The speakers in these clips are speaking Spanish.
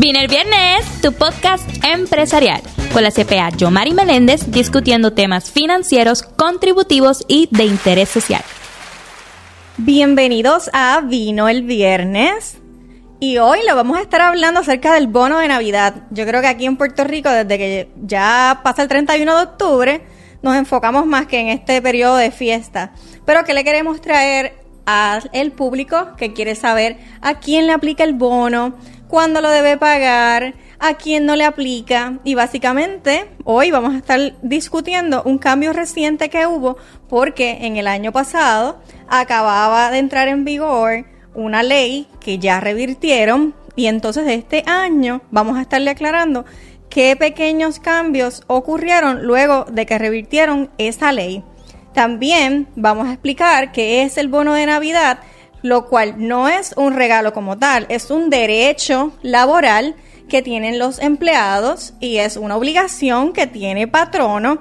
Vine el viernes, tu podcast empresarial, con la CPA Yomari Meléndez discutiendo temas financieros, contributivos y de interés social. Bienvenidos a Vino el viernes. Y hoy lo vamos a estar hablando acerca del bono de Navidad. Yo creo que aquí en Puerto Rico, desde que ya pasa el 31 de octubre, nos enfocamos más que en este periodo de fiesta. Pero ¿qué le queremos traer al público que quiere saber a quién le aplica el bono, cuándo lo debe pagar, a quién no le aplica. Y básicamente hoy vamos a estar discutiendo un cambio reciente que hubo porque en el año pasado acababa de entrar en vigor una ley que ya revirtieron y entonces este año vamos a estarle aclarando qué pequeños cambios ocurrieron luego de que revirtieron esa ley. También vamos a explicar qué es el bono de Navidad lo cual no es un regalo como tal, es un derecho laboral que tienen los empleados y es una obligación que tiene patrono.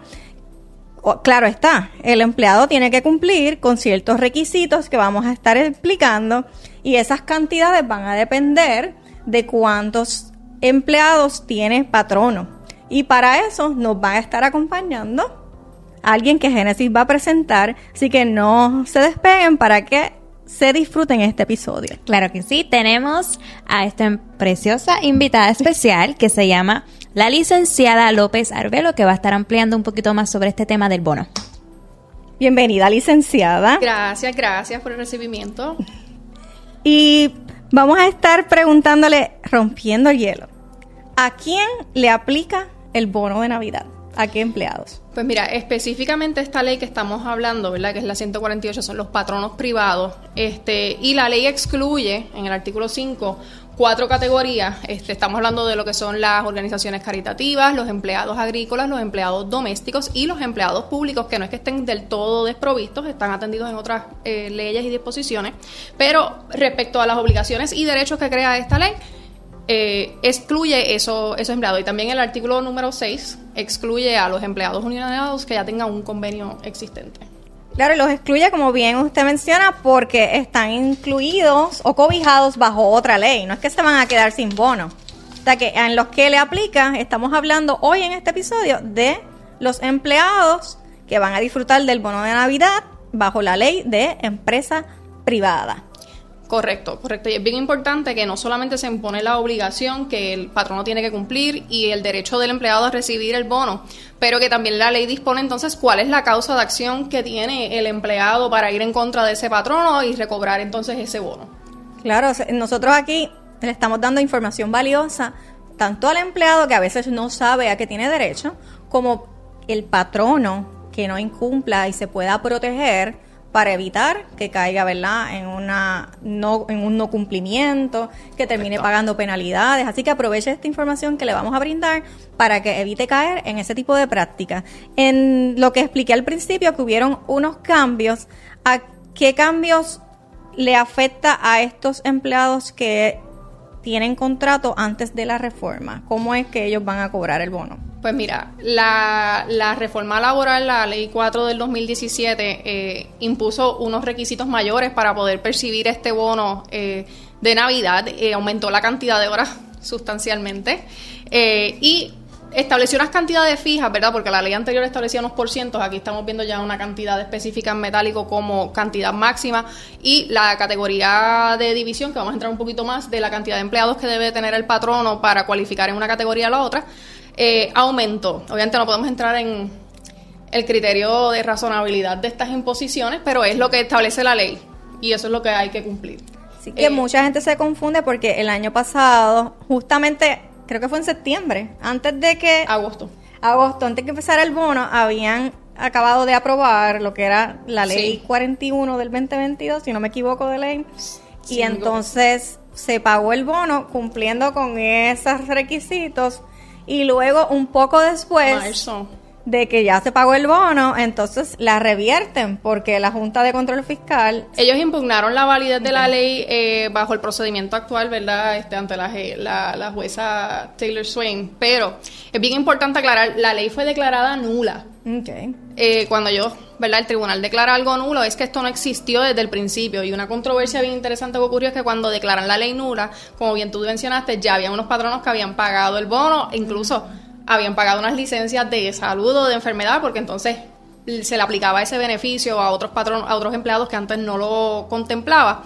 Claro está, el empleado tiene que cumplir con ciertos requisitos que vamos a estar explicando y esas cantidades van a depender de cuántos empleados tiene patrono. Y para eso nos va a estar acompañando alguien que Génesis va a presentar, así que no se despeguen para que se disfruten este episodio. Claro que sí, tenemos a esta preciosa invitada especial que se llama la licenciada López Arbelo, que va a estar ampliando un poquito más sobre este tema del bono. Bienvenida, licenciada. Gracias, gracias por el recibimiento. Y vamos a estar preguntándole, rompiendo el hielo, ¿a quién le aplica el bono de Navidad? ¿A qué empleados? Pues mira, específicamente esta ley que estamos hablando, ¿verdad? Que es la 148, son los patronos privados. Este, y la ley excluye, en el artículo 5, cuatro categorías. Este, estamos hablando de lo que son las organizaciones caritativas, los empleados agrícolas, los empleados domésticos y los empleados públicos, que no es que estén del todo desprovistos, están atendidos en otras eh, leyes y disposiciones. Pero respecto a las obligaciones y derechos que crea esta ley, eh, excluye eso, esos empleados. Y también el artículo número 6 excluye a los empleados unionados que ya tengan un convenio existente. Claro, los excluye, como bien usted menciona, porque están incluidos o cobijados bajo otra ley. No es que se van a quedar sin bono. O sea que en los que le aplica, estamos hablando hoy en este episodio de los empleados que van a disfrutar del bono de Navidad bajo la ley de empresa privada. Correcto, correcto. Y es bien importante que no solamente se impone la obligación que el patrono tiene que cumplir y el derecho del empleado a recibir el bono, pero que también la ley dispone entonces cuál es la causa de acción que tiene el empleado para ir en contra de ese patrono y recobrar entonces ese bono. Claro, nosotros aquí le estamos dando información valiosa tanto al empleado que a veces no sabe a qué tiene derecho, como el patrono que no incumpla y se pueda proteger para evitar que caiga, ¿verdad?, en una no en un no cumplimiento, que termine pagando penalidades. Así que aproveche esta información que le vamos a brindar para que evite caer en ese tipo de prácticas. En lo que expliqué al principio que hubieron unos cambios, ¿a qué cambios le afecta a estos empleados que tienen contrato antes de la reforma? ¿Cómo es que ellos van a cobrar el bono? Pues mira, la, reforma laboral, la ley 4 del 2017, eh, impuso unos requisitos mayores para poder percibir este bono eh, de Navidad, eh, aumentó la cantidad de horas sustancialmente y estableció unas cantidades fijas, ¿verdad? Porque la ley anterior establecía unos porcientos, aquí estamos viendo ya una cantidad específica en metálico como cantidad máxima y la categoría de división, que vamos a entrar un poquito más, de la cantidad de empleados que debe tener el patrono para cualificar en una categoría a la otra eh, aumentó. Obviamente no podemos entrar en el criterio de razonabilidad de estas imposiciones, pero es lo que establece la ley y eso es lo que hay que cumplir. Sí, que eh, mucha gente se confunde porque el año pasado, justamente, creo que fue en septiembre, antes de que... Agosto. Agosto, antes de que empezara el bono, habían acabado de aprobar lo que era la ley 41 del 2022, si no me equivoco de ley, y entonces se pagó el bono cumpliendo con esos requisitos y luego un poco después de que ya se pagó el bono, entonces la revierten porque la Junta de Control Fiscal... Ellos impugnaron la validez de la ley eh, bajo el procedimiento actual, ¿verdad? Este, ante la, la, la jueza Taylor Swain. Pero es bien importante aclarar, la ley fue declarada nula. Okay. Eh, cuando yo, ¿verdad? El tribunal declara algo nulo, es que esto no existió desde el principio. Y una controversia bien interesante que ocurrió es que cuando declaran la ley nula, como bien tú mencionaste, ya había unos patronos que habían pagado el bono, incluso habían pagado unas licencias de salud o de enfermedad, porque entonces se le aplicaba ese beneficio a otros patronos, a otros empleados que antes no lo contemplaba.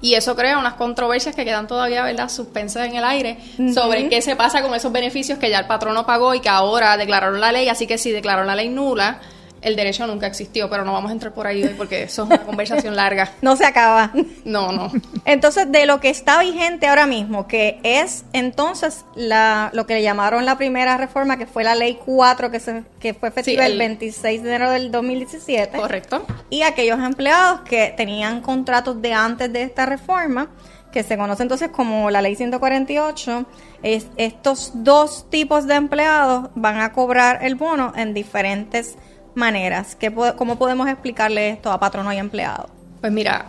Y eso crea unas controversias que quedan todavía, ¿verdad?, suspensas en el aire sobre qué se pasa con esos beneficios que ya el patrono pagó y que ahora declararon la ley. Así que si declaró la ley nula, el derecho nunca existió, pero no vamos a entrar por ahí hoy porque eso es una conversación larga. No se acaba. No, no. Entonces, de lo que está vigente ahora mismo, que es entonces la, lo que le llamaron la primera reforma, que fue la ley 4, que, se, que fue efectiva el, 26 de enero del 2017. Correcto. Y aquellos empleados que tenían contratos de antes de esta reforma, que se conoce entonces como la ley 148, es, estos dos tipos de empleados van a cobrar el bono en diferentes maneras? ¿Qué, ¿Cómo podemos explicarle esto a patrono y empleado? Pues mira,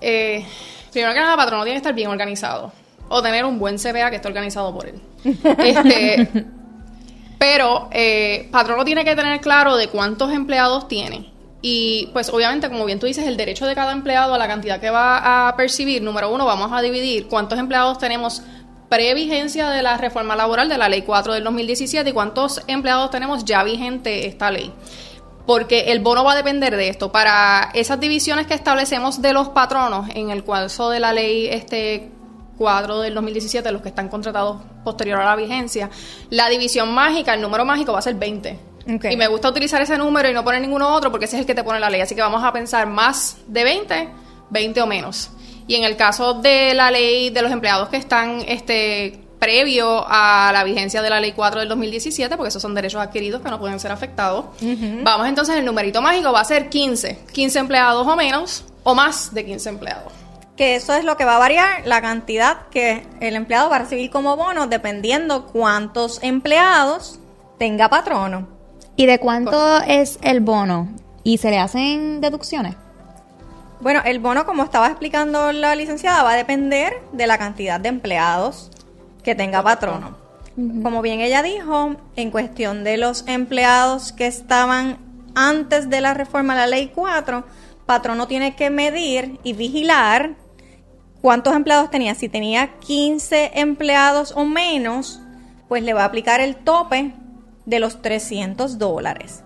eh, primero que nada, patrono tiene que estar bien organizado o tener un buen CPA que esté organizado por él. Este, pero eh, patrono tiene que tener claro de cuántos empleados tiene. Y pues obviamente, como bien tú dices, el derecho de cada empleado a la cantidad que va a percibir, número uno, vamos a dividir cuántos empleados tenemos previgencia de la reforma laboral de la ley 4 del 2017 y cuántos empleados tenemos ya vigente esta ley porque el bono va a depender de esto. Para esas divisiones que establecemos de los patronos en el caso de la ley este 4 del 2017, los que están contratados posterior a la vigencia, la división mágica, el número mágico va a ser 20. Y me gusta utilizar ese número y no poner ninguno otro porque ese es el que te pone la ley. Así que vamos a pensar más de 20, 20 o menos. Y en el caso de la ley de los empleados que están este, previo a la vigencia de la Ley 4 del 2017, porque esos son derechos adquiridos que no pueden ser afectados. Vamos entonces, el numerito mágico va a ser 15, 15 empleados o menos, o más de 15 empleados. Que eso es lo que va a variar, la cantidad que el empleado va a recibir como bono, dependiendo cuántos empleados tenga patrono. ¿Y de cuánto es el bono? ¿Y se le hacen deducciones? Bueno, el bono, como estaba explicando la licenciada, va a depender de la cantidad de empleados, que tenga patrono. Como bien ella dijo, en cuestión de los empleados que estaban antes de la reforma a la ley 4, patrono tiene que medir y vigilar cuántos empleados tenía. Si tenía 15 empleados o menos, pues le va a aplicar el tope de los 300 dólares.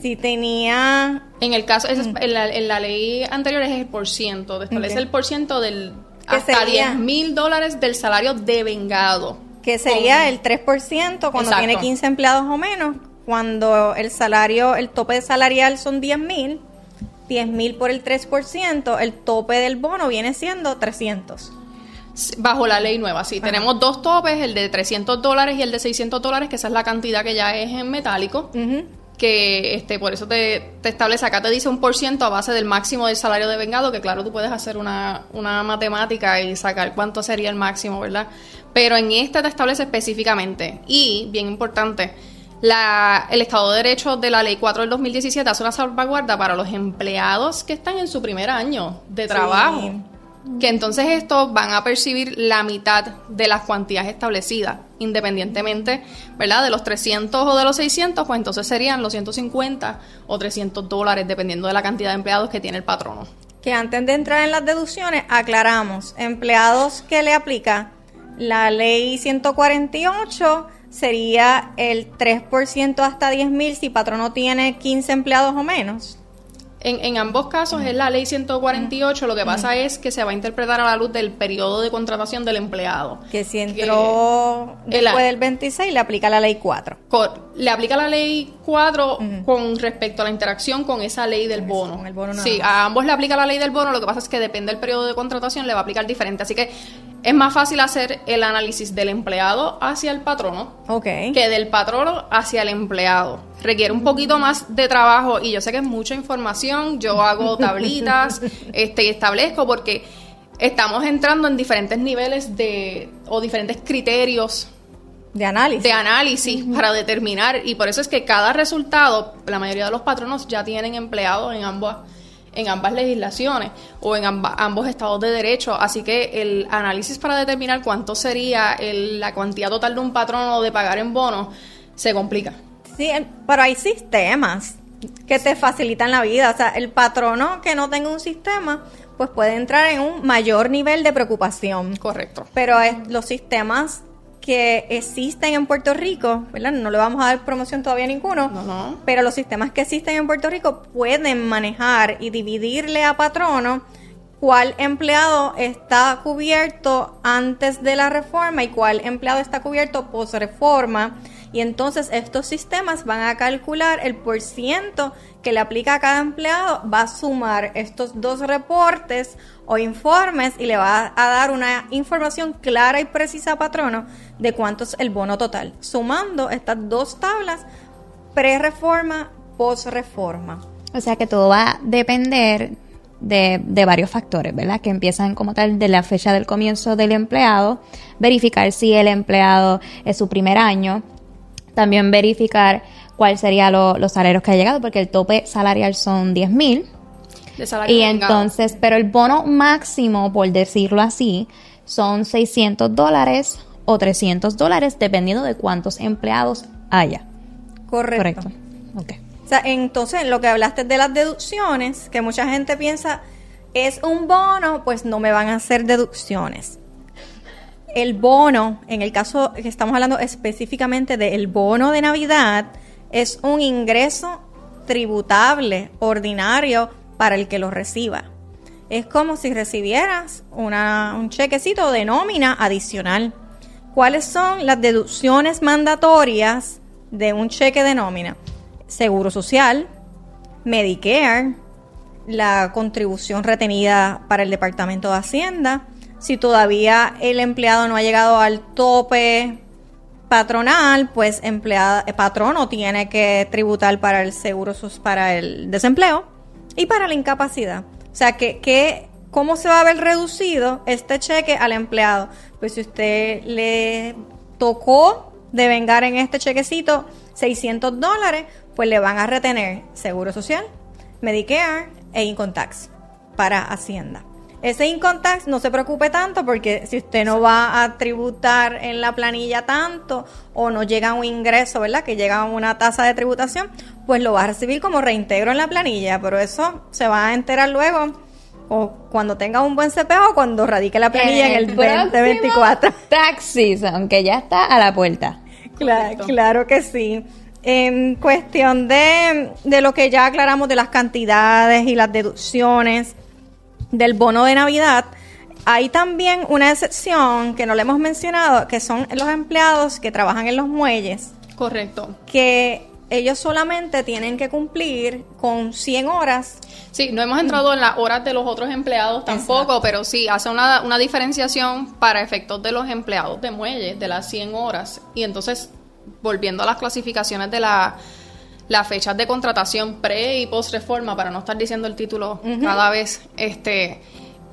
Si tenía... En el caso, en, la, ley anterior es el por ciento, establece el por ciento del hasta 10 mil dólares del salario de vengado. Que sería el 3% cuando tiene 15 empleados o menos. Cuando el salario, el tope salarial son 10 mil, 10 mil por el 3%, el tope del bono viene siendo 300. Bajo la ley nueva, sí. Tenemos dos topes, el de 300 dólares y el de 600 dólares, que esa es la cantidad que ya es en metálico que este, por eso te, te, establece, acá te dice un por ciento a base del máximo del salario de vengado, que claro, tú puedes hacer una, una matemática y sacar cuánto sería el máximo, ¿verdad? Pero en este te establece específicamente, y bien importante, la, el Estado de Derecho de la Ley 4 del 2017 hace una salvaguarda para los empleados que están en su primer año de trabajo que entonces estos van a percibir la mitad de las cuantías establecidas, independientemente, ¿verdad? De los 300 o de los 600, pues entonces serían los 150 o 300 dólares, dependiendo de la cantidad de empleados que tiene el patrono. Que antes de entrar en las deducciones, aclaramos, empleados que le aplica la ley 148 sería el 3% hasta 10 mil si patrono tiene 15 empleados o menos. En, en, ambos casos es la ley 148, lo que pasa es que se va a interpretar a la luz del periodo de contratación del empleado. Que si entró después del 26 le aplica la ley 4. le aplica la ley 4 con respecto a la interacción con esa ley del bono. sí, a ambos le aplica la ley del bono, lo que pasa es que depende del periodo de contratación le va a aplicar diferente. Así que es más fácil hacer el análisis del empleado hacia el patrono que del patrono hacia el empleado. Requiere un poquito más de trabajo y yo sé que es mucha información. Yo hago tablitas este, y establezco porque estamos entrando en diferentes niveles de o diferentes criterios de análisis. de análisis para determinar y por eso es que cada resultado, la mayoría de los patronos ya tienen empleados en ambas en ambas legislaciones o en amba- ambos estados de derecho, así que el análisis para determinar cuánto sería el- la cuantía total de un patrono de pagar en bonos se complica. Sí, pero hay sistemas que te facilitan la vida. O sea, el patrono que no tenga un sistema, pues puede entrar en un mayor nivel de preocupación. Correcto. Pero es, los sistemas que existen en Puerto Rico, ¿verdad? No le vamos a dar promoción todavía a ninguno, No, no. pero los sistemas que existen en Puerto Rico pueden manejar y dividirle a patrono cuál empleado está cubierto antes de la reforma y cuál empleado está cubierto post reforma. Y entonces estos sistemas van a calcular el por ciento que le aplica a cada empleado, va a sumar estos dos reportes o informes y le va a dar una información clara y precisa a patrono de cuánto es el bono total, sumando estas dos tablas pre-reforma, post-reforma. O sea que todo va a depender de, de varios factores, ¿verdad? Que empiezan como tal de la fecha del comienzo del empleado, verificar si el empleado es su primer año, también verificar cuál serían los salarios que ha llegado, porque el tope salarial son 10 mil. Y entonces, pero el bono máximo, por decirlo así, son 600 dólares o 300 dólares, dependiendo de cuántos empleados haya. Correcto. Correcto. Ok. O sea, entonces, lo que hablaste de las deducciones, que mucha gente piensa, es un bono, pues no me van a hacer deducciones. El bono, en el caso que estamos hablando específicamente del bono de Navidad, es un ingreso tributable ordinario para el que lo reciba. Es como si recibieras un chequecito de nómina adicional. ¿Cuáles son las deducciones mandatorias de un cheque de nómina? Seguro Social, Medicare, la contribución retenida para el Departamento de Hacienda, si todavía el empleado no ha llegado al tope patronal, pues empleada, eh, patrono tiene que tributar para el seguro para el desempleo y para la incapacidad. O sea, que, que ¿cómo se va a ver reducido este cheque al empleado? Pues si usted le tocó devengar en este chequecito 600 dólares, pues le van a retener Seguro Social, Medicare e Income Tax para Hacienda. Ese Income Tax no se preocupe tanto porque si usted no va a tributar en la planilla tanto o no llega a un ingreso, ¿verdad? Que llega a una tasa de tributación, pues lo va a recibir como reintegro en la planilla, pero eso se va a enterar luego o cuando tenga un buen CPA o cuando radique la planilla en el, próximo 2024. Tax season, que ya está a la puerta. Claro, claro que sí. En cuestión de, de lo que ya aclaramos de las cantidades y las deducciones del bono de Navidad, hay también una excepción que no le hemos mencionado, que son los empleados que trabajan en los muelles, Correcto. que ellos solamente tienen que cumplir con 100 horas. Sí, no hemos entrado en las horas de los otros empleados tampoco, pero sí hace una, una diferenciación para efectos de los empleados de muelle, de las 100 horas. Y entonces, volviendo a las clasificaciones de la, las fechas de contratación pre y post reforma, para no estar diciendo el título cada vez, este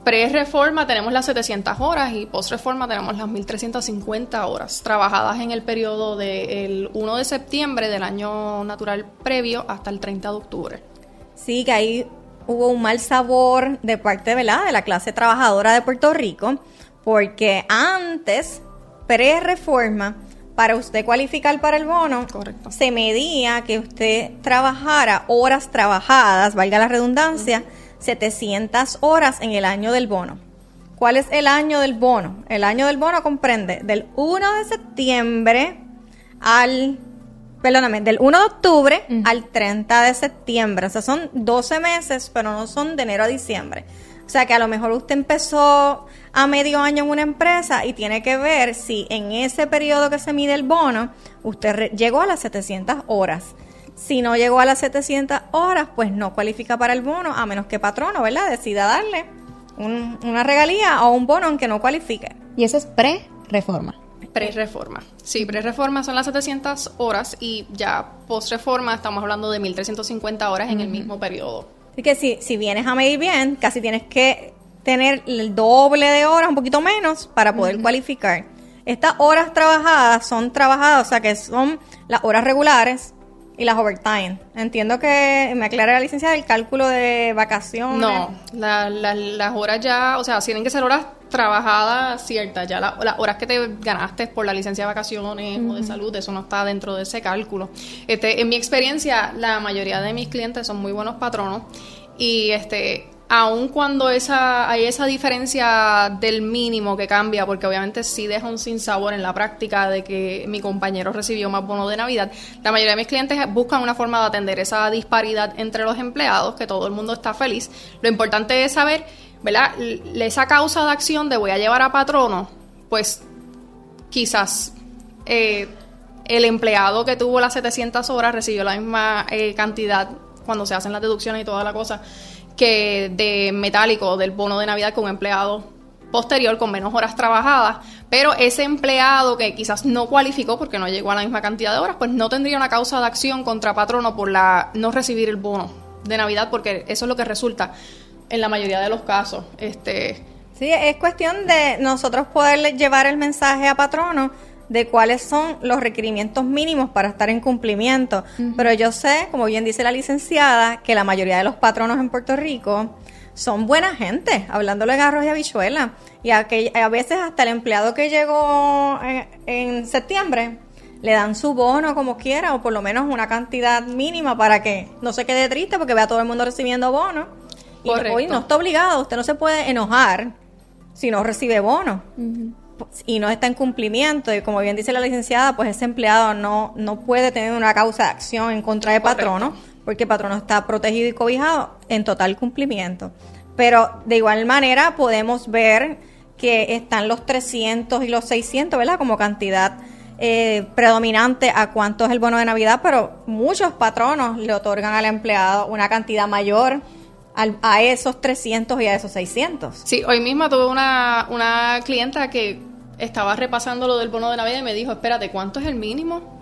pre reforma tenemos las 700 horas y post reforma tenemos las 1350 horas trabajadas en el periodo del 1 de septiembre del año natural previo hasta el 30 de octubre. Sí, que ahí hubo un mal sabor de parte ¿verdad? de la clase trabajadora de Puerto Rico, porque antes, pre-reforma, para usted cualificar para el bono, Correcto. se medía que usted trabajara horas trabajadas, valga la redundancia, 700 horas en el año del bono. ¿Cuál es el año del bono? El año del bono comprende del 1 de septiembre al, perdóname, del 1 de octubre al 30 de septiembre. O sea, son 12 meses, pero no son de enero a diciembre. O sea, que a lo mejor usted empezó a medio año en una empresa y tiene que ver si en ese periodo que se mide el bono, usted llegó a las 700 horas. Si no llegó a las 700 horas, pues no cualifica para el bono, a menos que patrono, ¿verdad? Decida darle un- una regalía o un bono aunque no cualifique. Y eso es pre-reforma. Pre-reforma. Sí, pre-reforma son las 700 horas y ya post-reforma estamos hablando de 1350 horas en el mismo periodo. Así que si, si vienes a medir bien, casi tienes que tener el doble de horas, un poquito menos, para poder cualificar. Estas horas trabajadas son trabajadas, o sea que son las horas regulares y las overtime. Entiendo que me aclara la licencia del cálculo de vacaciones. No, la- la- las horas ya, o sea, tienen que ser horas trabajadas ciertas. Ya la- las horas que te ganaste por la licencia de vacaciones o de salud, eso no está dentro de ese cálculo. Este, en mi experiencia, la mayoría de mis clientes son muy buenos patronos y este aun cuando esa hay esa diferencia del mínimo que cambia, porque obviamente sí deja un sinsabor en la práctica de que mi compañero recibió más bono de Navidad, la mayoría de mis clientes buscan una forma de atender esa disparidad entre los empleados, que todo el mundo está feliz. Lo importante es saber, ¿verdad? Esa causa de acción de voy a llevar a patrono, pues quizás eh, el empleado que tuvo las 700 horas recibió la misma eh, cantidad cuando se hacen las deducciones y toda la cosa que de metálico del bono de Navidad con empleado posterior con menos horas trabajadas, pero ese empleado que quizás no cualificó porque no llegó a la misma cantidad de horas, pues no tendría una causa de acción contra patrono por la no recibir el bono de Navidad porque eso es lo que resulta en la mayoría de los casos. Este, Sí, es cuestión de nosotros poder llevar el mensaje a patrono de cuáles son los requerimientos mínimos para estar en cumplimiento. Pero yo sé, como bien dice la licenciada, que la mayoría de los patronos en Puerto Rico son buena gente, hablándole de arroz y habichuela. Y a, que, a veces hasta el empleado que llegó en, en septiembre le dan su bono como quiera o por lo menos una cantidad mínima para que no se quede triste porque vea a todo el mundo recibiendo bono. Y Correcto. hoy no está obligado, usted no se puede enojar si no recibe bono y no está en cumplimiento. Y como bien dice la licenciada pues ese empleado no no puede tener una causa de acción en contra de Correcto. patrono porque el patrono está protegido y cobijado en total cumplimiento. Pero de igual manera podemos ver que están los 300 y los 600 verdad como cantidad eh, predominante a cuánto es el bono de navidad pero muchos patronos le otorgan al empleado una cantidad mayor al- a esos 300 y a esos 600 Sí, hoy misma tuve una, una clienta que estaba repasando lo del bono de Navidad y me dijo, espérate, ¿cuánto es el mínimo?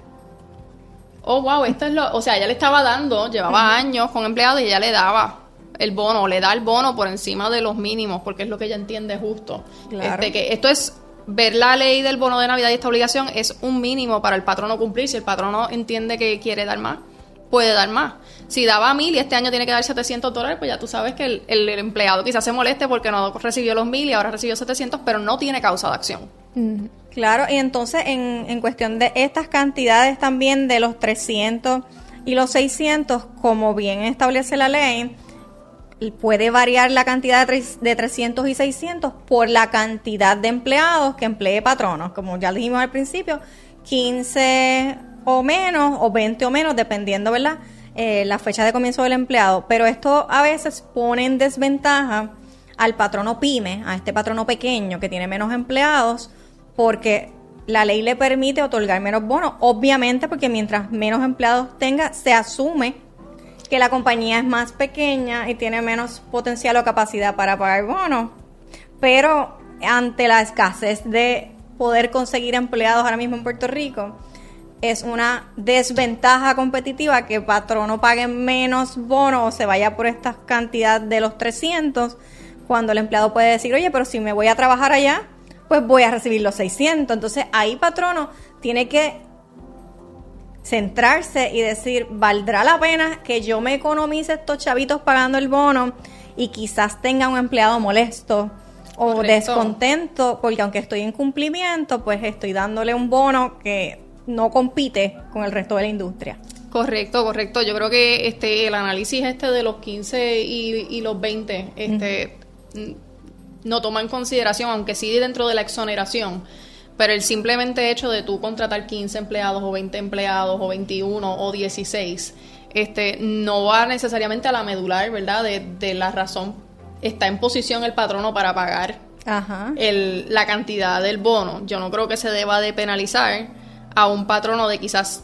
Oh, wow, esto es lo... O sea, ella le estaba dando, llevaba años con empleados y ella le daba el bono, le da el bono por encima de los mínimos, porque es lo que ella entiende justo. Claro. Este, que esto es... Ver la ley del bono de Navidad y esta obligación es un mínimo para el patrono cumplir. Si el patrono entiende que quiere dar más, puede dar más. Si daba mil y este año tiene que dar 700 dólares, pues ya tú sabes que el, empleado quizás se moleste porque no recibió los mil y ahora recibió 700, pero no tiene causa de acción. Claro, y entonces en, en cuestión de estas cantidades también de los 300 y los 600, como bien establece la ley, puede variar la cantidad de 300 y 600 por la cantidad de empleados que emplee patronos, como ya dijimos al principio, 15 o menos o 20 o menos, dependiendo, ¿verdad? Eh, la fecha de comienzo del empleado. Pero esto a veces pone en desventaja al patrono pyme, a este patrono pequeño que tiene menos empleados, porque la ley le permite otorgar menos bonos, obviamente porque mientras menos empleados tenga, se asume que la compañía es más pequeña y tiene menos potencial o capacidad para pagar bonos. Pero ante la escasez de poder conseguir empleados ahora mismo en Puerto Rico, es una desventaja competitiva que patrono pague menos bonos o se vaya por esta cantidad de los 300, cuando el empleado puede decir, oye, pero si me voy a trabajar allá, pues voy a recibir los 600. Entonces ahí patrono tiene que centrarse y decir, ¿valdrá la pena que yo me economice estos chavitos pagando el bono y quizás tenga un empleado molesto o Correcto. descontento? Porque aunque estoy en cumplimiento, pues estoy dándole un bono que no compite con el resto de la industria. Correcto, correcto. Yo creo que este el análisis este de los 15 y, y los 20 este, n- no toma en consideración, aunque sí dentro de la exoneración, pero el simplemente hecho de tú contratar 15 empleados o 20 empleados o 21 o 16, este, no va necesariamente a la medular, ¿verdad? De, de la razón, está en posición el patrono para pagar Ajá. el- la cantidad del bono. Yo no creo que se deba de penalizar a un patrono de quizás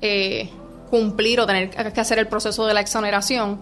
eh, cumplir o tener que hacer el proceso de la exoneración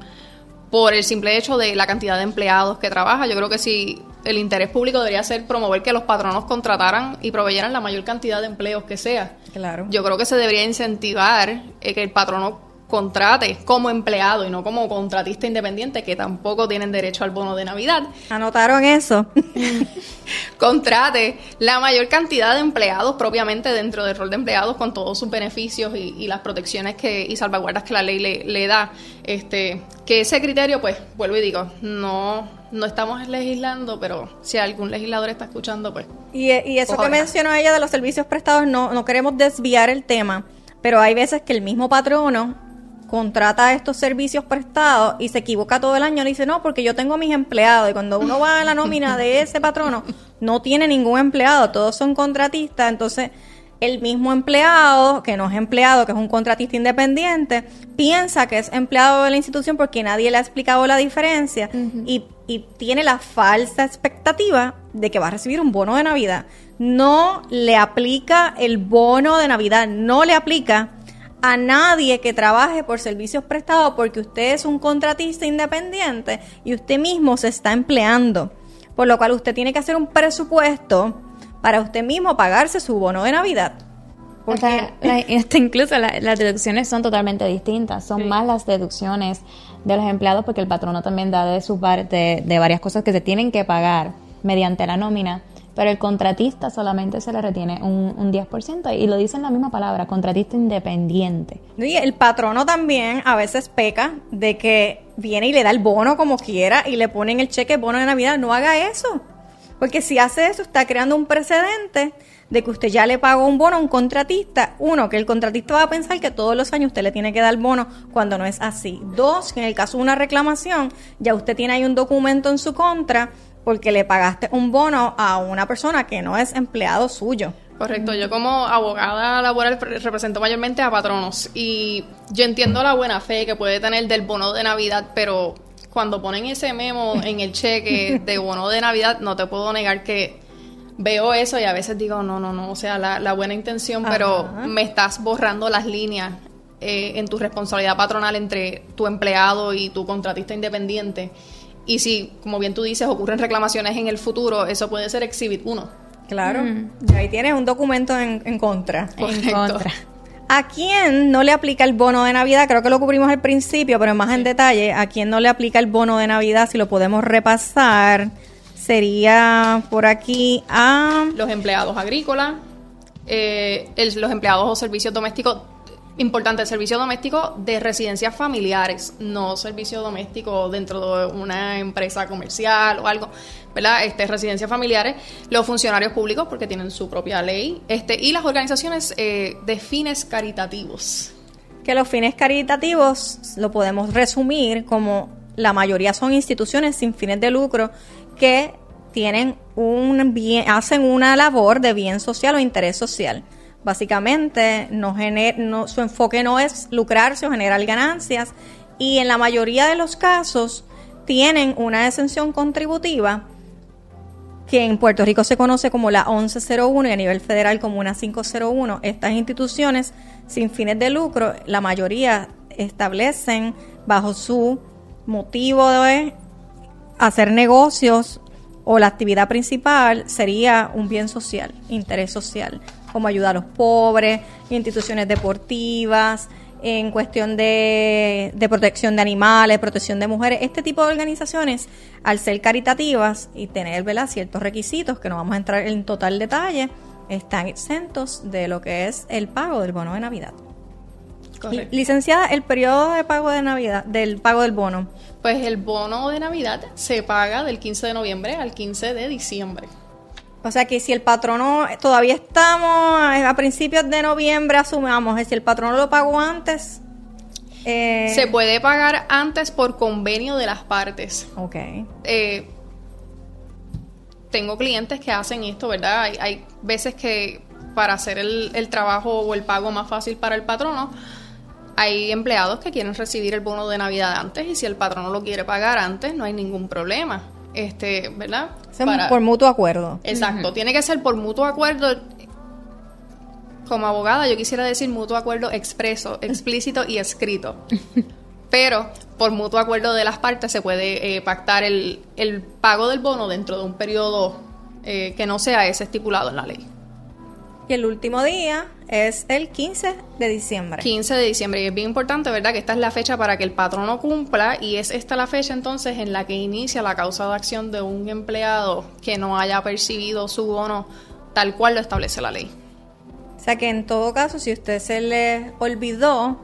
por el simple hecho de la cantidad de empleados que trabaja. Yo creo que si el interés público debería ser promover que los patronos contrataran y proveyeran la mayor cantidad de empleos que sea. Claro. Yo creo que se debería incentivar eh, que el patrono contrate como empleado y no como contratista independiente, que tampoco tienen derecho al bono de Navidad. ¿Anotaron eso? contrate la mayor cantidad de empleados propiamente dentro del rol de empleados con todos sus beneficios y, las protecciones que, y salvaguardas que la ley le, le, da. Este, que ese criterio, pues, vuelvo y digo, no, no estamos legislando, pero si algún legislador está escuchando, pues. Y, y eso que mencionó ella de los servicios prestados, no, no queremos desviar el tema, pero hay veces que el mismo patrono contrata estos servicios prestados y se equivoca todo el año y dice, no, porque yo tengo mis empleados. Y cuando uno va a la nómina de ese patrono, no tiene ningún empleado, todos son contratistas. Entonces, el mismo empleado, que no es empleado, que es un contratista independiente, piensa que es empleado de la institución porque nadie le ha explicado la diferencia y, y tiene la falsa expectativa de que va a recibir un bono de Navidad. No le aplica el bono de Navidad, no le aplica a nadie que trabaje por servicios prestados porque usted es un contratista independiente y usted mismo se está empleando. Por lo cual usted tiene que hacer un presupuesto para usted mismo pagarse su bono de Navidad. Porque... Este, incluso las deducciones son totalmente distintas. Son más las deducciones de los empleados porque el patrono también da de su parte de varias cosas que se tienen que pagar mediante la nómina pero el contratista solamente se le retiene un, un 10% y lo dice en la misma palabra, contratista independiente. Y el patrono también a veces peca de que viene y le da el bono como quiera y le ponen el cheque bono de Navidad. No haga eso, porque si hace eso está creando un precedente de que usted ya le pagó un bono a un contratista. Uno, que el contratista va a pensar que todos los años usted le tiene que dar bono cuando no es así. Dos, que en el caso de una reclamación, ya usted tiene ahí un documento en su contra porque le pagaste un bono a una persona que no es empleado suyo. Correcto, yo como abogada laboral represento mayormente a patronos y yo entiendo la buena fe que puede tener del bono de Navidad, pero cuando ponen ese memo en el cheque de bono de Navidad, no te puedo negar que veo eso y a veces digo, no, no, no, o sea, la, buena intención, pero me estás borrando las líneas eh, en tu responsabilidad patronal entre tu empleado y tu contratista independiente. Y si, como bien tú dices, ocurren reclamaciones en el futuro, eso puede ser Exhibit 1. Claro. Mm. ahí tienes un documento en, en contra. En contra. ¿A quién no le aplica el bono de Navidad? Creo que lo cubrimos al principio, pero más en detalle. ¿A quién no le aplica el bono de Navidad? Si lo podemos repasar, sería por aquí a... Los empleados agrícolas, eh, los empleados o servicios domésticos Importante, servicio doméstico de residencias familiares, no servicio doméstico dentro de una empresa comercial o algo, ¿verdad? Este, residencias familiares, los funcionarios públicos porque tienen su propia ley, este, y las organizaciones eh, de fines caritativos. Que los fines caritativos lo podemos resumir como la mayoría son instituciones sin fines de lucro que tienen un bien, hacen una labor de bien social o interés social. Básicamente, su enfoque no es lucrarse o generar ganancias y en la mayoría de los casos tienen una exención contributiva que en Puerto Rico se conoce como la 1101 y a nivel federal como una 501. Estas instituciones sin fines de lucro, la mayoría establecen bajo su motivo de hacer negocios o la actividad principal sería un bien social, interés social como ayudar a los pobres, instituciones deportivas, en cuestión de, protección de animales, protección de mujeres, este tipo de organizaciones, al ser caritativas y tener ciertos requisitos, que no vamos a entrar en total detalle, están exentos de lo que es el pago del bono de Navidad. Licenciada, el periodo de pago de Navidad, del pago del bono. Pues el bono de Navidad se paga del 15 de noviembre al 15 de diciembre. O sea que si el patrono, todavía estamos a principios de noviembre, asumamos, si el patrono lo pagó antes. Eh, Se puede pagar antes por convenio de las partes. Ok. Eh, tengo clientes que hacen esto, ¿verdad? Hay, veces que para hacer el, el trabajo o el pago más fácil para el patrono, hay empleados que quieren recibir el bono de Navidad antes y si el patrono lo quiere pagar antes, no hay ningún problema este, ¿verdad? por mutuo acuerdo. Exacto, tiene que ser por mutuo acuerdo. Como abogada, yo quisiera decir mutuo acuerdo expreso, explícito y escrito. Pero por mutuo acuerdo de las partes se puede eh, pactar el, el, pago del bono dentro de un periodo eh, que no sea ese estipulado en la ley. Y el último día es el 15 de diciembre. 15 de diciembre. Y es bien importante, ¿verdad? Que esta es la fecha para que el patrono cumpla y es esta la fecha entonces en la que inicia la causa de acción de un empleado que no haya percibido su bono tal cual lo establece la ley. O sea que en todo caso, si usted se le olvidó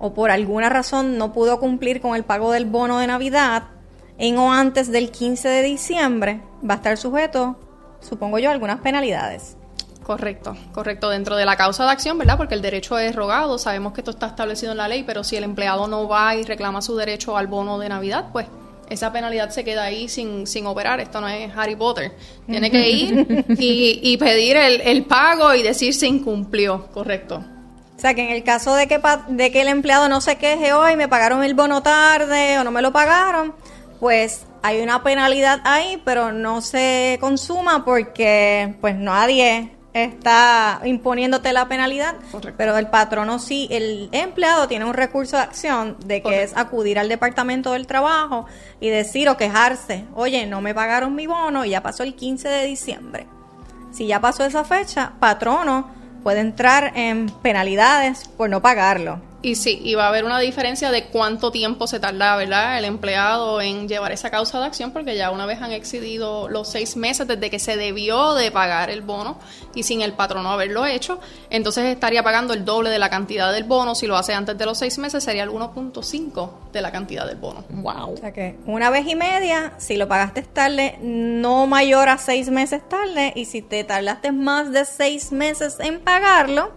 o por alguna razón no pudo cumplir con el pago del bono de Navidad en o antes del 15 de diciembre, va a estar sujeto, supongo yo, a algunas penalidades. Correcto, correcto. Dentro de la causa de acción, ¿verdad? Porque el derecho es rogado, sabemos que esto está establecido en la ley, pero si el empleado no va y reclama su derecho al bono de Navidad, pues esa penalidad se queda ahí sin, sin operar. Esto no es Harry Potter. Tiene que ir y, y pedir el, el pago y decir se incumplió. Correcto. O sea, que en el caso de que, de que el empleado no se queje hoy, me pagaron el bono tarde o no me lo pagaron, pues hay una penalidad ahí, pero no se consuma porque pues nadie está imponiéndote la penalidad, pero el patrono sí, el empleado tiene un recurso de acción de que es acudir al departamento del trabajo y decir o quejarse, oye, no me pagaron mi bono y ya pasó el 15 de diciembre. Si ya pasó esa fecha, patrono puede entrar en penalidades por no pagarlo. Y sí, y va a haber una diferencia de cuánto tiempo se tarda, ¿verdad? El empleado en llevar esa causa de acción, porque ya una vez han excedido los seis meses desde que se debió de pagar el bono y sin el patrono haberlo hecho, entonces estaría pagando el doble de la cantidad del bono. Si lo hace antes de los seis meses, sería el 1.5 de la cantidad del bono. Wow. O sea que una vez y media, si lo pagaste tarde, no mayor a seis meses tarde, y si te tardaste más de seis meses en pagarlo,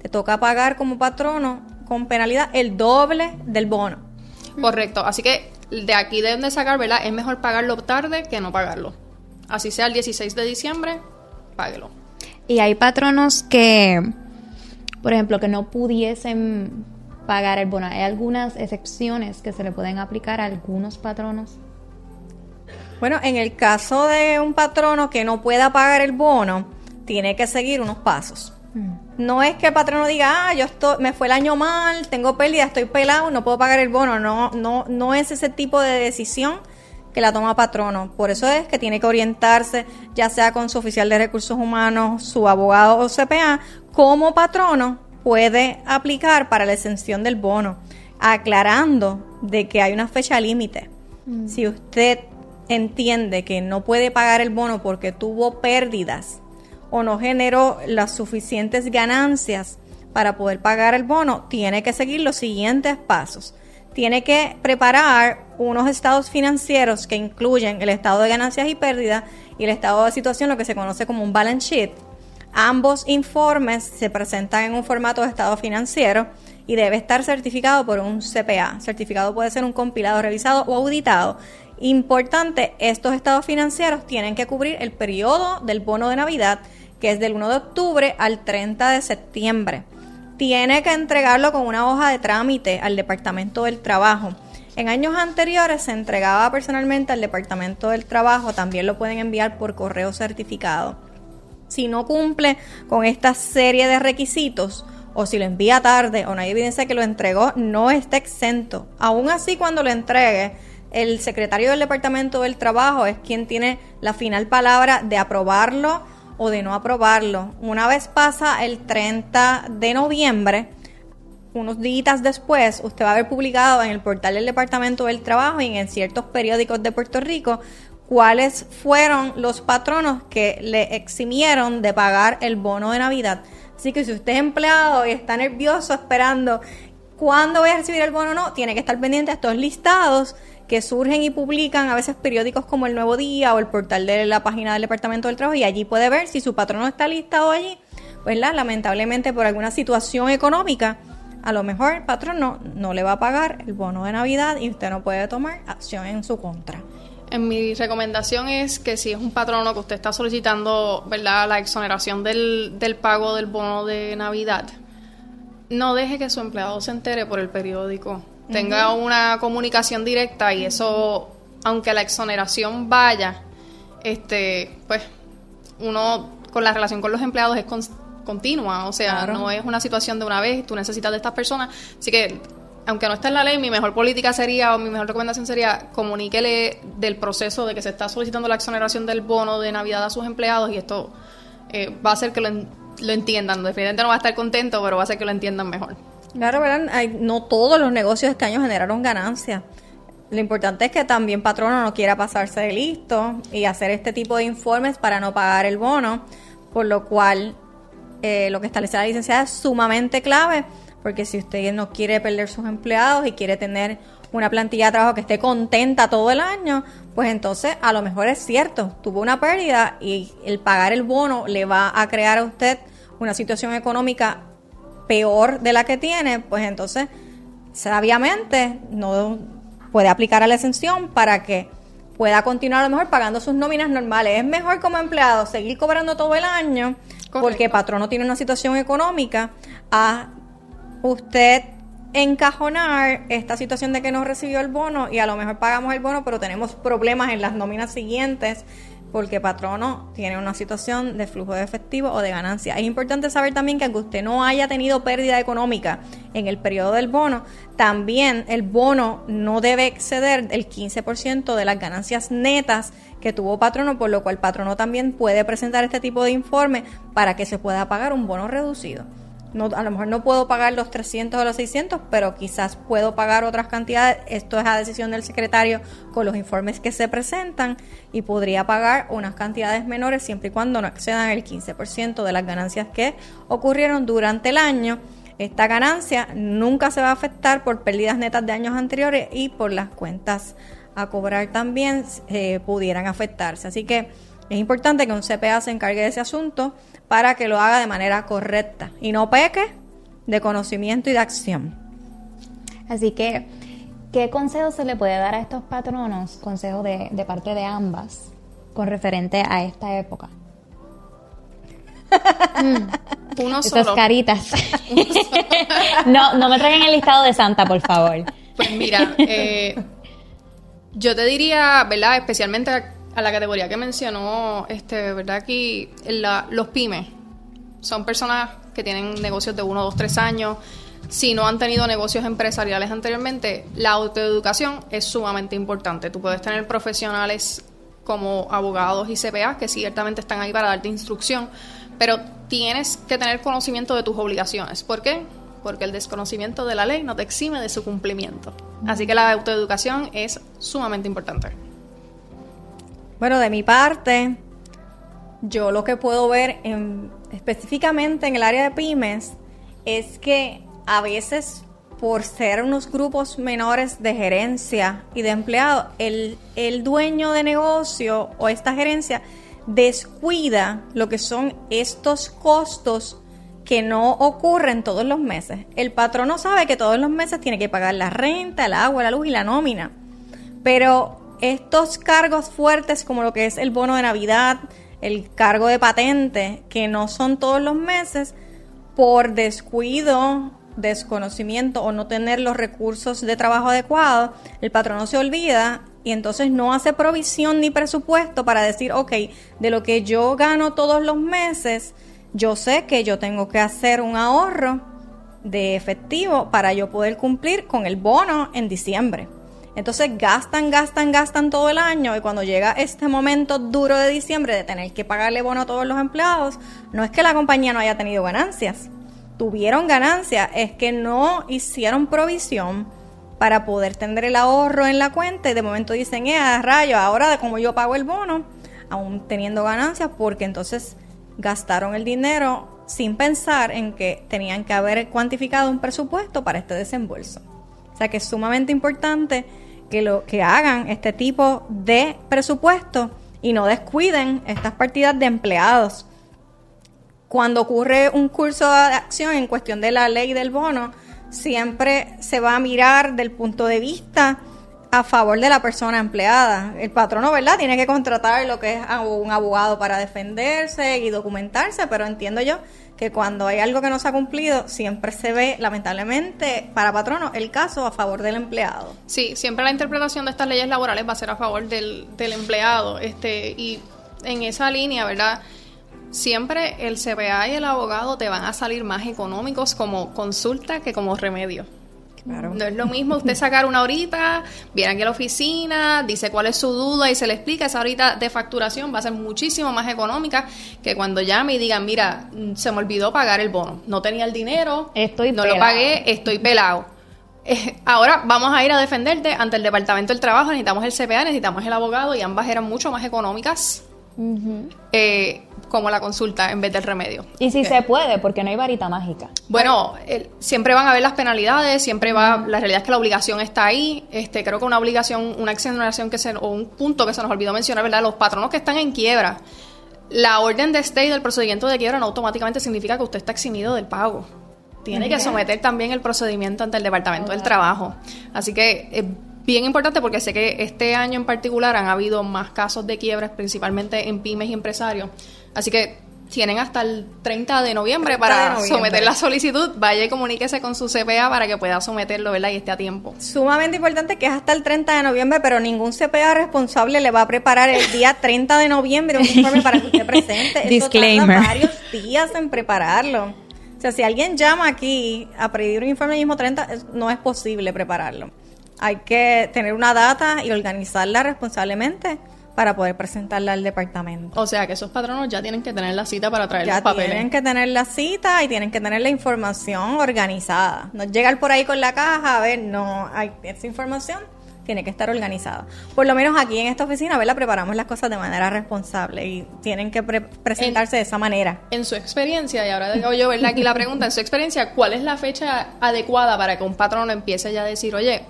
te toca pagar como patrono con penalidad el doble del bono. Correcto, así que de aquí deben de sacar, ¿verdad? Es mejor pagarlo tarde que no pagarlo. Así sea el 16 de diciembre, páguelo. Y hay patronos que, por ejemplo, que no pudiesen pagar el bono. ¿Hay algunas excepciones que se le pueden aplicar a algunos patronos? Bueno, en el caso de un patrono que no pueda pagar el bono, tiene que seguir unos pasos. No es que el patrono diga, ah, yo estoy, me fue el año mal, tengo pérdida, estoy pelado, no puedo pagar el bono. No, no, no es ese tipo de decisión que la toma patrono. Por eso es que tiene que orientarse, ya sea con su oficial de recursos humanos, su abogado o CPA, como patrono puede aplicar para la exención del bono, aclarando de que hay una fecha límite. Mm. Si usted entiende que no puede pagar el bono porque tuvo pérdidas o no generó las suficientes ganancias para poder pagar el bono, tiene que seguir los siguientes pasos. Tiene que preparar unos estados financieros que incluyen el estado de ganancias y pérdidas y el estado de situación, lo que se conoce como un balance sheet. Ambos informes se presentan en un formato de estado financiero y debe estar certificado por un CPA. Certificado puede ser un compilado revisado o auditado. Importante, estos estados financieros tienen que cubrir el periodo del bono de Navidad que es del 1 de octubre al 30 de septiembre. Tiene que entregarlo con una hoja de trámite al Departamento del Trabajo. En años anteriores se entregaba personalmente al Departamento del Trabajo, también lo pueden enviar por correo certificado. Si no cumple con esta serie de requisitos, o si lo envía tarde o no hay evidencia que lo entregó, no está exento. Aún así, cuando lo entregue, el secretario del Departamento del Trabajo es quien tiene la final palabra de aprobarlo o de no aprobarlo. Una vez pasa el 30 de noviembre, unos días después, usted va a haber publicado en el portal del Departamento del Trabajo y en ciertos periódicos de Puerto Rico cuáles fueron los patronos que le eximieron de pagar el bono de Navidad. Así que si usted es empleado y está nervioso esperando cuándo voy a recibir el bono o no, tiene que estar pendiente estos listados que surgen y publican a veces periódicos como El Nuevo Día o el portal de la página del Departamento del Trabajo y allí puede ver si su patrono está listado allí, pues lamentablemente por alguna situación económica, a lo mejor el patrón no, no le va a pagar el bono de Navidad y usted no puede tomar acción en su contra. En mi recomendación es que si es un patrono que usted está solicitando, ¿verdad?, la exoneración del, del pago del bono de Navidad, no deje que su empleado se entere por el periódico tenga una comunicación directa y eso, aunque la exoneración vaya, este, pues uno con la relación con los empleados es continua, o sea, no es una situación de una vez, tú necesitas de estas personas, así que aunque no esté en la ley, mi mejor política sería, o mi mejor recomendación sería, comuníquele del proceso de que se está solicitando la exoneración del bono de Navidad a sus empleados y esto eh, va a hacer que lo lo entiendan. Definitivamente no va a estar contento, pero va a hacer que lo entiendan mejor. Claro, ¿verdad? No todos los negocios este año generaron ganancias. Lo importante es que también patrono no quiera pasarse de listo y hacer este tipo de informes para no pagar el bono, por lo cual eh, lo que establece la licenciada es sumamente clave, porque si usted no quiere perder sus empleados y quiere tener una plantilla de trabajo que esté contenta todo el año, pues entonces a lo mejor es cierto, tuvo una pérdida y el pagar el bono le va a crear a usted una situación económica peor de la que tiene, pues entonces sabiamente no puede aplicar a la exención para que pueda continuar a lo mejor pagando sus nóminas normales. Es mejor como empleado seguir cobrando todo el año porque Correcto. patrono tiene una situación económica a usted encajonar esta situación de que no recibió el bono y a lo mejor pagamos el bono pero tenemos problemas en las nóminas siguientes porque patrono tiene una situación de flujo de efectivo o de ganancia. Es importante saber también que aunque usted no haya tenido pérdida económica en el periodo del bono, también el bono no debe exceder el 15% de las ganancias netas que tuvo patrono, por lo cual patrono también puede presentar este tipo de informe para que se pueda pagar un bono reducido. No, a lo mejor no puedo pagar los 300 o los 600, pero quizás puedo pagar otras cantidades. Esto es a decisión del secretario con los informes que se presentan y podría pagar unas cantidades menores siempre y cuando no excedan el 15% de las ganancias que ocurrieron durante el año. Esta ganancia nunca se va a afectar por pérdidas netas de años anteriores y por las cuentas a cobrar también eh, pudieran afectarse. Así que es importante que un CPA se encargue de ese asunto para que lo haga de manera correcta y no peque de conocimiento y de acción. Así que, ¿qué consejo se le puede dar a estos patronos? Consejo de, de parte de ambas con referente a esta época. Uno Esas solo. caritas. no, no me traigan el listado de Santa, por favor. Pues mira, eh, yo te diría, ¿verdad? Especialmente a, la categoría que mencionó, este, ¿verdad? Aquí los pymes son personas que tienen negocios de uno, dos, tres años. Si no han tenido negocios empresariales anteriormente, la autoeducación es sumamente importante. Tú puedes tener profesionales como abogados y CPA que ciertamente están ahí para darte instrucción, pero tienes que tener conocimiento de tus obligaciones. ¿Por qué? Porque el desconocimiento de la ley no te exime de su cumplimiento. Así que la autoeducación es sumamente importante. Bueno, de mi parte, yo lo que puedo ver en- específicamente en el área de pymes es que a veces por ser unos grupos menores de gerencia y de empleados, el, el dueño de negocio o esta gerencia descuida lo que son estos costos que no ocurren todos los meses. El patrono sabe que todos los meses tiene que pagar la renta, el agua, la luz y la nómina. Pero estos cargos fuertes como lo que es el bono de Navidad, el cargo de patente, que no son todos los meses, por descuido, desconocimiento o no tener los recursos de trabajo adecuados, el patrono se olvida y entonces no hace provisión ni presupuesto para decir, ok, de lo que yo gano todos los meses, yo sé que yo tengo que hacer un ahorro de efectivo para yo poder cumplir con el bono en diciembre. Entonces gastan, gastan, gastan todo el año y cuando llega este momento duro de diciembre de tener que pagarle bono a todos los empleados, no es que la compañía no haya tenido ganancias, tuvieron ganancias, es que no hicieron provisión para poder tener el ahorro en la cuenta y de momento dicen, eh, rayo, ahora de como yo pago el bono, aún teniendo ganancias, porque entonces gastaron el dinero sin pensar en que tenían que haber cuantificado un presupuesto para este desembolso. O sea que es sumamente importante que lo que hagan este tipo de presupuesto y no descuiden estas partidas de empleados. Cuando ocurre un curso de acción en cuestión de la ley del bono, siempre se va a mirar del punto de vista a favor de la persona empleada. El patrono, ¿verdad? Tiene que contratar lo que es a un abogado para defenderse y documentarse, pero entiendo yo que cuando hay algo que no se ha cumplido, siempre se ve, lamentablemente, para patrono, el caso a favor del empleado. Sí, siempre la interpretación de estas leyes laborales va a ser a favor del, del empleado. Este, y en esa línea, ¿verdad? Siempre el CPA y el abogado te van a salir más económicos como consulta que como remedio. No es lo mismo usted sacar una horita, viene aquí a la oficina, dice cuál es su duda y se le explica. Esa horita de facturación va a ser muchísimo más económica que cuando llame y digan, mira, mm, se me olvidó pagar el bono. No tenía el dinero, Estoy no lo pagué, estoy pelado. Eh, ahora vamos a ir a defenderte ante el Departamento del Trabajo. Necesitamos el CPA, necesitamos el abogado y ambas eran mucho más económicas eh, como la consulta en vez del remedio. Y si se puede, porque no hay varita mágica. Bueno, el- siempre van a haber las penalidades, siempre va, la realidad es que la obligación está ahí. Este, creo que una obligación, una exoneración que se, o un punto que se nos olvidó mencionar, ¿verdad? Los patronos que están en quiebra. La orden de stay del procedimiento de quiebra no automáticamente significa que usted está eximido del pago. Tiene que someter también el procedimiento ante el Departamento del Trabajo. Así que es bien importante porque sé que este año en particular han habido más casos de quiebras, principalmente en pymes y empresarios. Así que tienen hasta el 30 de noviembre 30 para de noviembre. someter la solicitud. Vaya y comuníquese con su CPA para que pueda someterlo, ¿verdad? Y esté a tiempo. Sumamente importante que es hasta el 30 de noviembre, pero ningún CPA responsable le va a preparar el día 30 de noviembre un informe para que usted presente. Eso Disclaimer. tarda varios días en prepararlo. O sea, si alguien llama aquí a pedir un informe el mismo 30, es- no es posible prepararlo. Hay que tener una data y organizarla responsablemente para poder presentarla al departamento. O sea que esos patronos ya tienen que tener la cita para traer Ya los papeles. tienen que tener la cita y tienen que tener la información organizada. No llegar por ahí con la caja, a ver, no, hay esa información tiene que estar organizada. Por lo menos aquí en esta oficina, ¿verdad? Preparamos las cosas de manera responsable y tienen que pre- presentarse de esa manera. En su experiencia, y ahora digo yo, ¿verdad? Aquí la pregunta, en su experiencia, ¿cuál es la fecha adecuada para que un patrono empiece ya a decir, oye,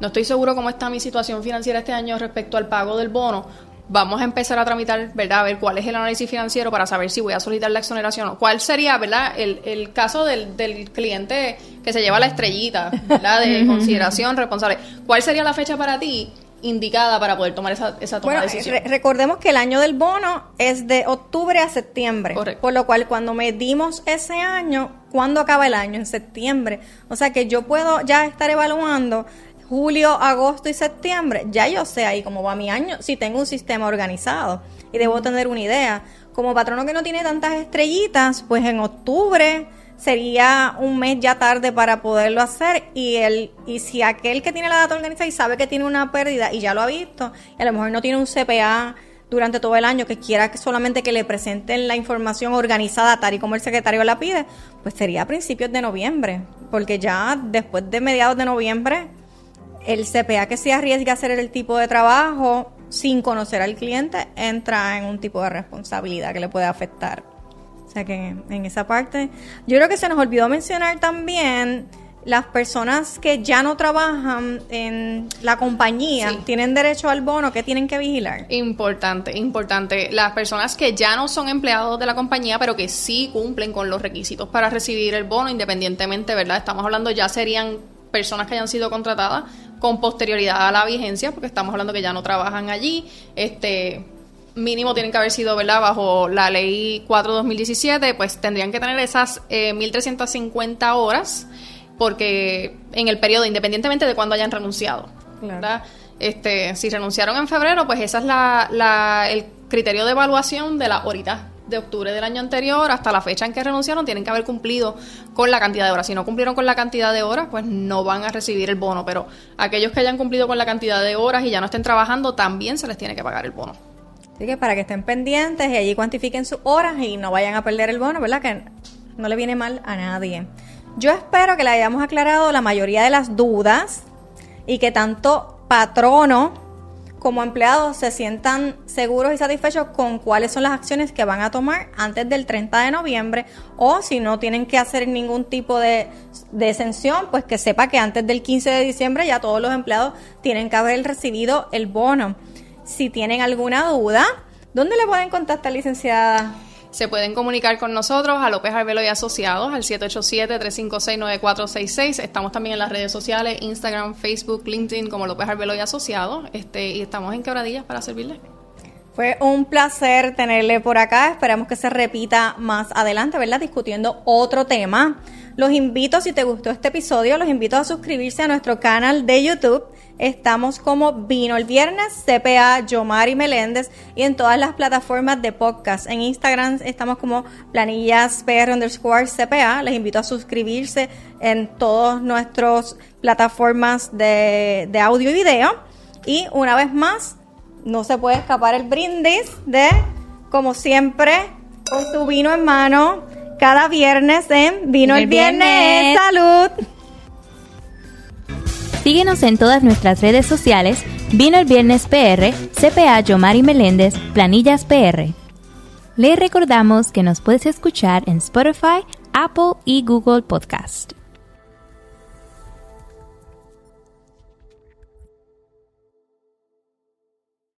no estoy seguro cómo está mi situación financiera este año respecto al pago del bono? Vamos a empezar a tramitar, ¿verdad? A ver cuál es el análisis financiero para saber si voy a solicitar la exoneración o cuál sería, ¿verdad? El, el caso del, del cliente que se lleva la estrellita, ¿verdad? De consideración responsable. ¿Cuál sería la fecha para ti indicada para poder tomar esa, esa toma Bueno, de decisión? re- recordemos que el año del bono es de octubre a septiembre. Correcto. Por lo cual, cuando medimos ese año, ¿cuándo acaba el año? En septiembre. O sea que yo puedo ya estar evaluando julio, agosto y septiembre. Ya yo sé ahí cómo va mi año, si tengo un sistema organizado y debo tener una idea. Como patrono que no tiene tantas estrellitas, pues en octubre sería un mes ya tarde para poderlo hacer y el y si aquel que tiene la data organizada y sabe que tiene una pérdida y ya lo ha visto y a lo mejor no tiene un CPA durante todo el año que quiera que solamente que le presenten la información organizada tal y como el secretario la pide, pues sería a principios de noviembre, porque ya después de mediados de noviembre el CPA que se arriesga a hacer el tipo de trabajo sin conocer al cliente entra en un tipo de responsabilidad que le puede afectar. O sea que en esa parte, yo creo que se nos olvidó mencionar también las personas que ya no trabajan en la compañía, Sí. tienen derecho al bono, que tienen que vigilar. Importante, importante. Las personas que ya no son empleados de la compañía, pero que sí cumplen con los requisitos para recibir el bono, independientemente, ¿verdad? Estamos hablando ya serían personas que hayan sido contratadas con posterioridad a la vigencia, porque estamos hablando que ya no trabajan allí. Este mínimo tienen que haber sido, ¿verdad? Bajo la ley 4-2017, pues tendrían que tener esas eh, 1.350 horas, porque en el periodo, independientemente de cuándo hayan renunciado. Claro. ¿verdad? Este, si renunciaron en febrero, pues esa es la, la- el criterio de evaluación de las horitas de octubre del año anterior hasta la fecha en que renunciaron, tienen que haber cumplido con la cantidad de horas. Si no cumplieron con la cantidad de horas, pues no van a recibir el bono. Pero aquellos que hayan cumplido con la cantidad de horas y ya no estén trabajando, también se les tiene que pagar el bono. Así que para que estén pendientes y allí cuantifiquen sus horas y no vayan a perder el bono, ¿verdad? Que no le viene mal a nadie. Yo espero que le hayamos aclarado la mayoría de las dudas y que tanto patrono como empleados se sientan seguros y satisfechos con cuáles son las acciones que van a tomar antes del 30 de noviembre o si no tienen que hacer ningún tipo de, de exención, pues que sepa que antes del 15 de diciembre ya todos los empleados tienen que haber recibido el bono. Si tienen alguna duda, ¿dónde le pueden contactar, licenciada? Se pueden comunicar con nosotros a López Arbelo y Asociados al 787-356-9466. Estamos también en las redes sociales, Instagram, Facebook, LinkedIn como López Arbelo y Asociados. Este, y estamos en Quebradillas para servirles. Fue un placer tenerle por acá. Esperamos que se repita más adelante, ¿verdad? Discutiendo otro tema. Los invito, si te gustó este episodio, los invito a suscribirse a nuestro canal de YouTube. Estamos como Vino el Viernes, CPA Yomari Meléndez y en todas las plataformas de podcast. En Instagram estamos como planillas PR underscore CPA. Les invito a suscribirse en todas nuestras plataformas de, de audio y video. Y una vez más, no se puede escapar el brindis de, como siempre, con su vino en mano, cada viernes en Vino el, viernes. ¡Salud! Síguenos en todas nuestras redes sociales, Vino el Viernes PR, CPA Yomari Meléndez, Planillas PR. Le recordamos que nos puedes escuchar en Spotify, Apple y Google Podcast.